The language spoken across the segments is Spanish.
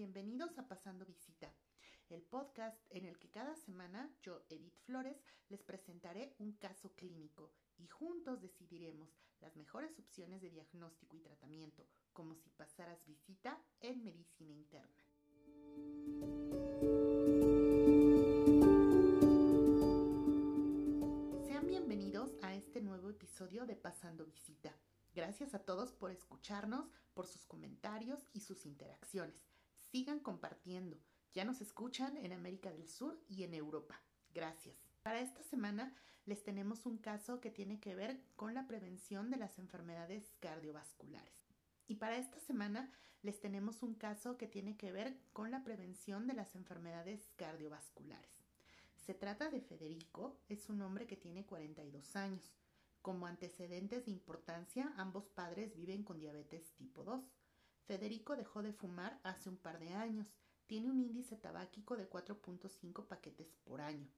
Bienvenidos a Pasando Visita, el podcast en el que cada semana yo, Edith Flores, les presentaré un caso clínico y juntos decidiremos las mejores opciones de diagnóstico y tratamiento, como si pasaras visita en medicina interna. Sean bienvenidos a este nuevo episodio de Pasando Visita. Gracias a todos por escucharnos, por sus comentarios y sus interacciones. Sigan compartiendo. Ya nos escuchan en América del Sur y en Europa. Gracias. Para esta semana les tenemos un caso que tiene que ver con la prevención de las enfermedades cardiovasculares. Y para esta semana les tenemos un caso que tiene que ver con la prevención de las enfermedades cardiovasculares. Se trata de Federico, es un hombre que tiene 42 años. Como antecedentes de importancia, ambos padres viven con diabetes tipo 2. Federico dejó de fumar hace un par de años. Tiene un índice tabáquico de 4.5 paquetes por año.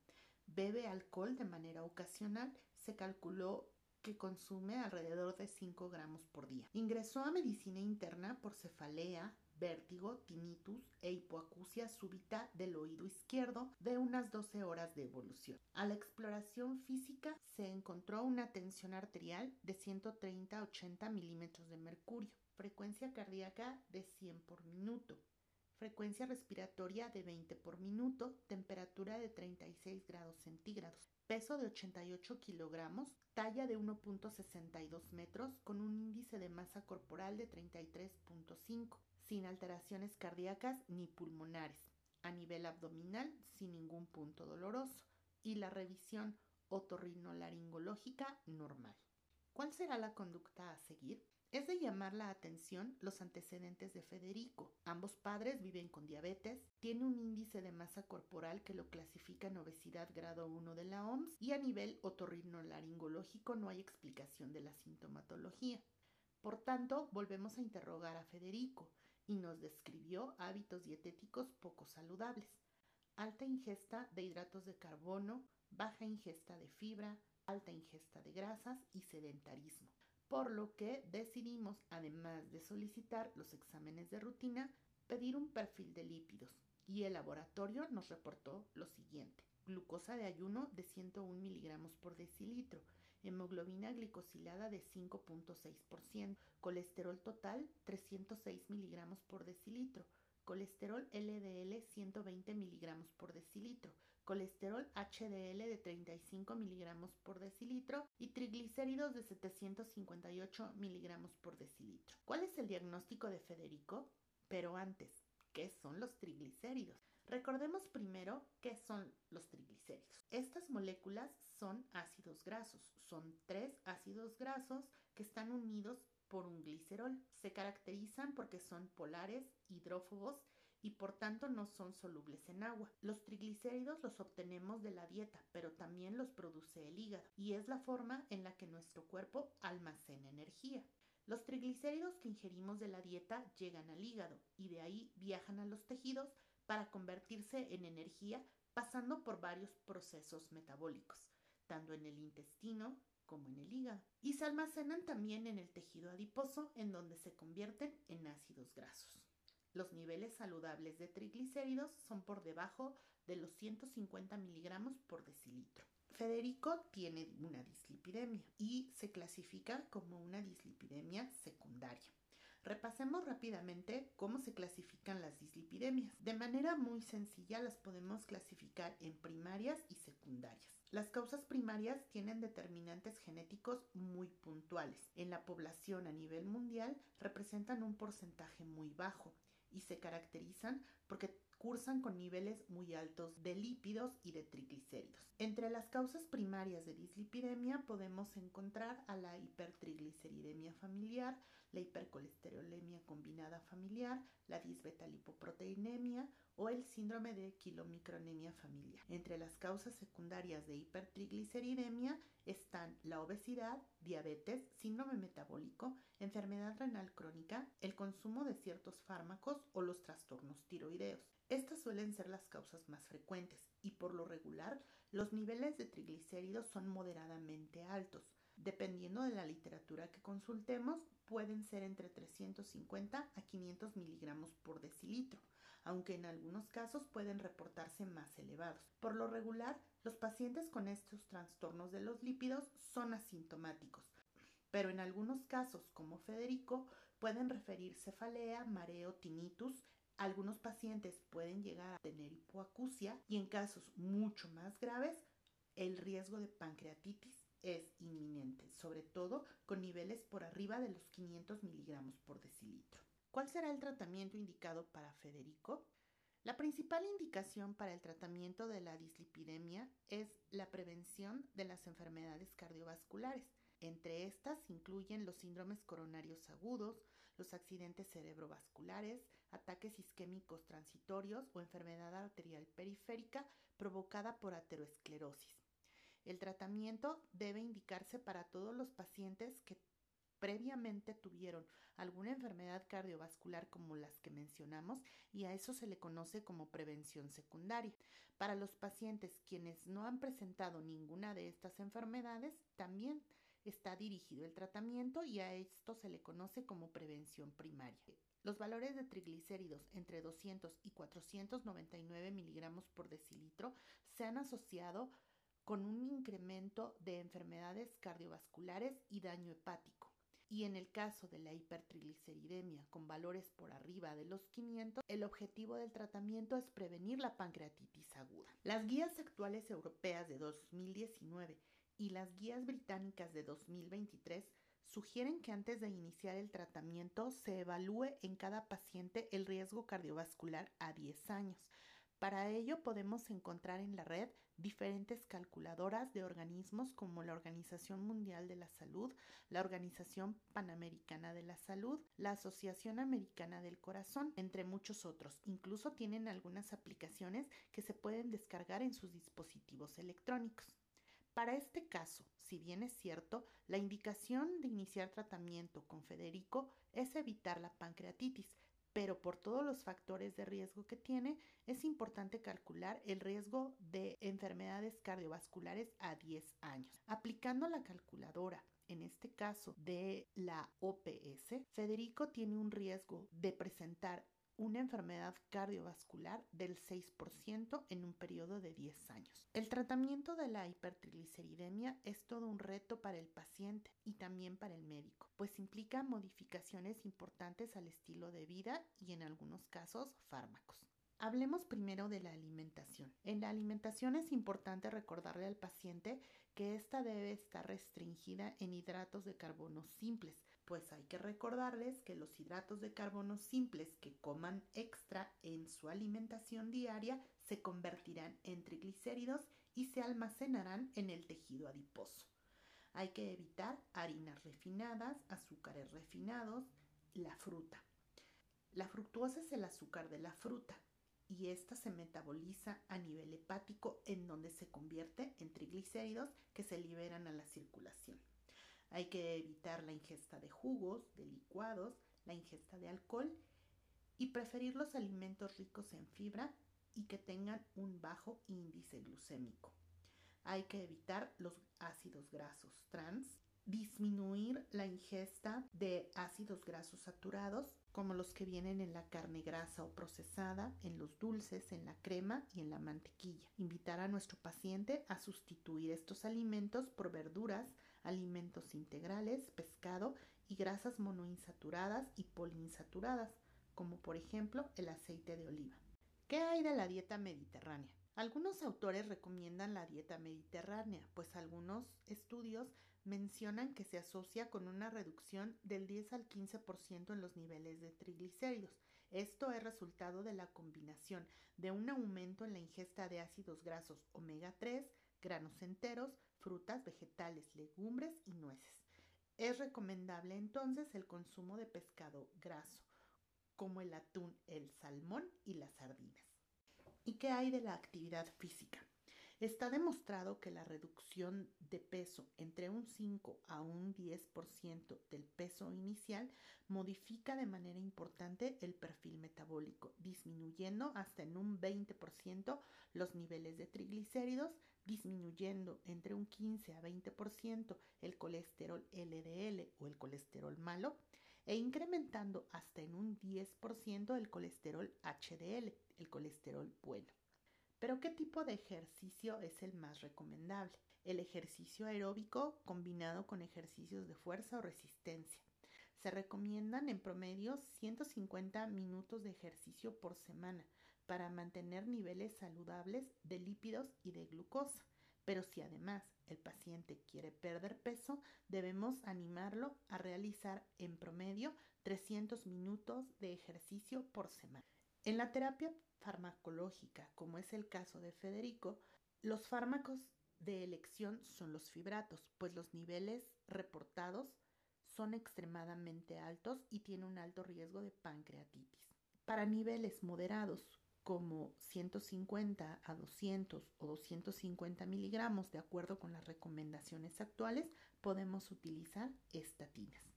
Bebe alcohol de manera ocasional. Se calculó que consume alrededor de 5 gramos por día. Ingresó a medicina interna por cefalea, vértigo, tinnitus e hipoacusia súbita del oído izquierdo de unas 12 horas de evolución. A la exploración física se encontró una tensión arterial de 130 a 80 milímetros de mercurio, frecuencia cardíaca de 100 por minuto, frecuencia respiratoria de 20 por minuto, temperatura de 36 grados centígrados, peso de 88 kilogramos, talla de 1.62 metros con un índice de masa corporal de 33.5 sin alteraciones cardíacas ni pulmonares, a nivel abdominal sin ningún punto doloroso y la revisión otorrinolaringológica normal. ¿Cuál será la conducta a seguir? Es de llamar la atención los antecedentes de Federico. Ambos padres viven con diabetes, tiene un índice de masa corporal que lo clasifica en obesidad grado 1 de la OMS y a nivel otorrinolaringológico no hay explicación de la sintomatología. Por tanto, volvemos a interrogar a Federico y nos describió hábitos dietéticos poco saludables. Alta ingesta de hidratos de carbono, baja ingesta de fibra, alta ingesta de grasas y sedentarismo. Por lo que decidimos, además de solicitar los exámenes de rutina, pedir un perfil de lípidos y el laboratorio nos reportó lo siguiente. Glucosa de ayuno de 101 miligramos por decilitro, hemoglobina glicosilada de 5.6%, colesterol total 306 miligramos por decilitro, colesterol LDL 120 miligramos HDL de 35 miligramos por decilitro y triglicéridos de 758 miligramos por decilitro. ¿Cuál es el diagnóstico de Federico? Pero antes, ¿qué son los triglicéridos? Recordemos primero qué son los triglicéridos. Estas moléculas son ácidos grasos, son tres ácidos grasos que están unidos por un glicerol. Se caracterizan porque son polares, hidrófobos y por tanto no son solubles en agua. Los triglicéridos los obtenemos de la dieta, pero también los produce el hígado y es la forma en la que nuestro cuerpo almacena energía. Los triglicéridos que ingerimos de la dieta llegan al hígado y de ahí viajan a los tejidos para convertirse en energía pasando por varios procesos metabólicos, tanto en el intestino como en el hígado, y se almacenan también en el tejido adiposo en donde se convierten en ácidos grasos. Los niveles saludables de triglicéridos son por debajo de los 150 miligramos por decilitro. Federico tiene una dislipidemia y se clasifica como una dislipidemia secundaria. Repasemos rápidamente cómo se clasifican las dislipidemias. De manera muy sencilla las podemos clasificar en primarias y secundarias. Las causas primarias tienen determinantes genéticos muy puntuales. En la población a nivel mundial representan un porcentaje muy bajo y se caracterizan porque cursan con niveles muy altos de lípidos y de triglicéridos. Entre las causas primarias de dislipidemia podemos encontrar a la hipertrigliceridemia familiar, la hipercolesterolemia combinada familiar, la disbetalipoproteinemia o el síndrome de quilomicronemia familiar. Entre las causas secundarias de hipertrigliceridemia están la obesidad, diabetes, síndrome metabólico, enfermedad renal crónica, el consumo de ciertos fármacos o los trastornos tiroideos. Estas suelen ser las causas más frecuentes y por lo regular los niveles de triglicéridos son moderadamente altos. Dependiendo de la literatura que consultemos, pueden ser entre 350 a 500 miligramos por decilitro, aunque en algunos casos pueden reportarse más elevados. Por lo regular, los pacientes con estos trastornos de los lípidos son asintomáticos, pero en algunos casos, como Federico, pueden referir cefalea, mareo, tinnitus, algunos pacientes pueden llegar a tener hipoacusia y en casos mucho más graves, el riesgo de pancreatitis es inminente, sobre todo con niveles por arriba de los 500 miligramos por decilitro. ¿Cuál será el tratamiento indicado para Federico? La principal indicación para el tratamiento de la dislipidemia es la prevención de las enfermedades cardiovasculares. Entre estas incluyen los síndromes coronarios agudos, los accidentes cerebrovasculares, ataques isquémicos transitorios o enfermedad arterial periférica provocada por ateroesclerosis. El tratamiento debe indicarse para todos los pacientes que previamente tuvieron alguna enfermedad cardiovascular como las que mencionamos y a eso se le conoce como prevención secundaria. Para los pacientes quienes no han presentado ninguna de estas enfermedades, también está dirigido el tratamiento y a esto se le conoce como prevención primaria. Los valores de triglicéridos entre 200 y 499 miligramos por decilitro se han asociado con un incremento de enfermedades cardiovasculares y daño hepático. Y en el caso de la hipertrigliceridemia con valores por arriba de los 500, el objetivo del tratamiento es prevenir la pancreatitis aguda. Las guías actuales europeas de 2019 y las guías británicas de 2023 sugieren que antes de iniciar el tratamiento se evalúe en cada paciente el riesgo cardiovascular a 10 años. Para ello podemos encontrar en la red diferentes calculadoras de organismos como la Organización Mundial de la Salud, la Organización Panamericana de la Salud, la Asociación Americana del Corazón, entre muchos otros. Incluso tienen algunas aplicaciones que se pueden descargar en sus dispositivos electrónicos. Para este caso, si bien es cierto, la indicación de iniciar tratamiento con Federico es evitar la pancreatitis, pero por todos los factores de riesgo que tiene, es importante calcular el riesgo de enfermedades cardiovasculares a 10 años. Aplicando la calculadora en este caso de la OPS, Federico tiene un riesgo de presentar una enfermedad cardiovascular del 6% en un periodo de 10 años. El tratamiento de la hipertrigliceridemia es todo un reto para el paciente y también para el médico, pues implica modificaciones importantes al estilo de vida y en algunos casos fármacos. Hablemos primero de la alimentación. En la alimentación es importante recordarle al paciente que ésta debe estar restringida en hidratos de carbono simples, pues hay que recordarles que los hidratos de carbono simples que coman extra en su alimentación diaria se convertirán en triglicéridos y se almacenarán en el tejido adiposo. Hay que evitar harinas refinadas, azúcares refinados, la fruta. La fructuosa es el azúcar de la fruta y esta se metaboliza a nivel hepático en donde se convierte en triglicéridos que se liberan a la circulación. Hay que evitar la ingesta de jugos, de licuados, la ingesta de alcohol y preferir los alimentos ricos en fibra y que tengan un bajo índice glucémico. Hay que evitar los ácidos grasos trans, disminuir la ingesta de ácidos grasos saturados como los que vienen en la carne grasa o procesada, en los dulces, en la crema y en la mantequilla. Invitar a nuestro paciente a sustituir estos alimentos por verduras, alimentos integrales, pescado y grasas monoinsaturadas y poliinsaturadas, como por ejemplo el aceite de oliva. ¿Qué hay de la dieta mediterránea? Algunos autores recomiendan la dieta mediterránea, pues algunos estudios mencionan que se asocia con una reducción del 10 al 15% en los niveles de triglicéridos. Esto es resultado de la combinación de un aumento en la ingesta de ácidos grasos omega 3, granos enteros, frutas, vegetales, legumbres y nueces. Es recomendable entonces el consumo de pescado graso, como el atún, el salmón y las sardinas. ¿Y qué hay de la actividad física? Está demostrado que la reducción de peso entre un 5 a un 10% del peso inicial modifica de manera importante el perfil metabólico, disminuyendo hasta en un 20% los niveles de triglicéridos, disminuyendo entre un 15 a 20% el colesterol LDL o el colesterol malo e incrementando hasta en un 10% el colesterol HDL, el colesterol bueno. Pero ¿qué tipo de ejercicio es el más recomendable? El ejercicio aeróbico combinado con ejercicios de fuerza o resistencia. Se recomiendan en promedio 150 minutos de ejercicio por semana para mantener niveles saludables de lípidos y de glucosa. Pero si además el paciente quiere perder peso, debemos animarlo a realizar en promedio 300 minutos de ejercicio por semana. En la terapia farmacológica, como es el caso de Federico, los fármacos de elección son los fibratos, pues los niveles reportados son extremadamente altos y tiene un alto riesgo de pancreatitis. Para niveles moderados, como 150 a 200 o 250 miligramos, de acuerdo con las recomendaciones actuales, podemos utilizar estatinas.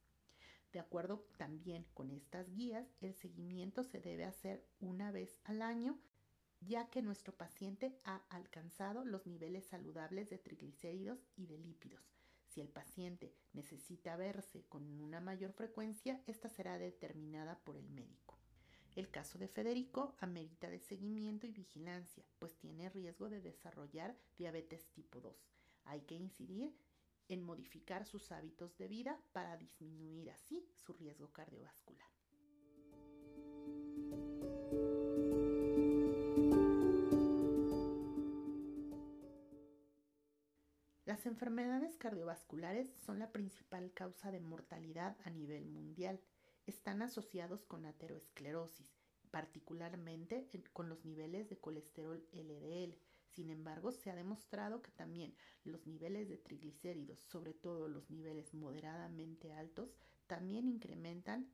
De acuerdo también con estas guías, el seguimiento se debe hacer una vez al año, ya que nuestro paciente ha alcanzado los niveles saludables de triglicéridos y de lípidos. Si el paciente necesita verse con una mayor frecuencia, esta será determinada por el médico. El caso de Federico amerita de seguimiento y vigilancia, pues tiene riesgo de desarrollar diabetes tipo 2. Hay que incidir en modificar sus hábitos de vida para disminuir así su riesgo cardiovascular. Las enfermedades cardiovasculares son la principal causa de mortalidad a nivel mundial están asociados con ateroesclerosis, particularmente con los niveles de colesterol LDL. Sin embargo, se ha demostrado que también los niveles de triglicéridos, sobre todo los niveles moderadamente altos, también incrementan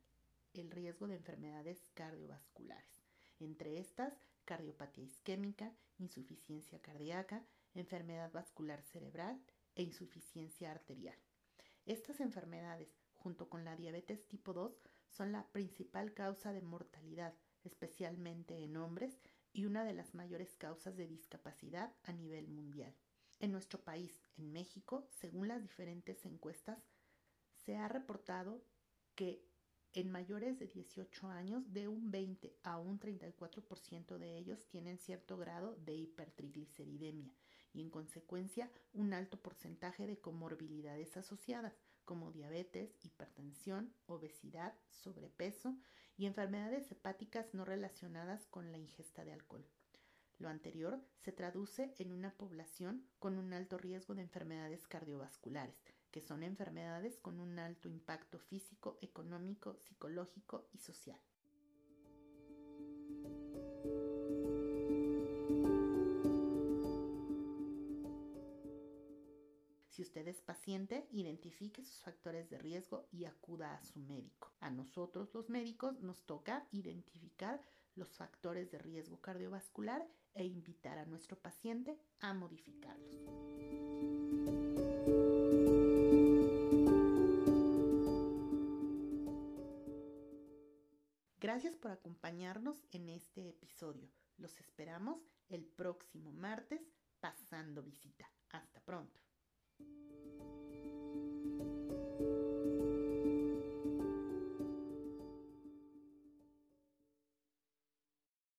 el riesgo de enfermedades cardiovasculares. Entre estas, cardiopatía isquémica, insuficiencia cardíaca, enfermedad vascular cerebral e insuficiencia arterial. Estas enfermedades, junto con la diabetes tipo 2, son la principal causa de mortalidad, especialmente en hombres, y una de las mayores causas de discapacidad a nivel mundial. En nuestro país, en México, según las diferentes encuestas, se ha reportado que en mayores de 18 años, de un 20 a un 34% de ellos tienen cierto grado de hipertrigliceridemia y en consecuencia un alto porcentaje de comorbilidades asociadas, como diabetes, hipertensión, obesidad, sobrepeso y enfermedades hepáticas no relacionadas con la ingesta de alcohol. Lo anterior se traduce en una población con un alto riesgo de enfermedades cardiovasculares, que son enfermedades con un alto impacto físico, económico, psicológico y social. Usted es paciente, identifique sus factores de riesgo y acuda a su médico. A nosotros los médicos nos toca identificar los factores de riesgo cardiovascular e invitar a nuestro paciente a modificarlos. Gracias por acompañarnos en este episodio. Los esperamos el próximo martes pasando visita. Hasta pronto.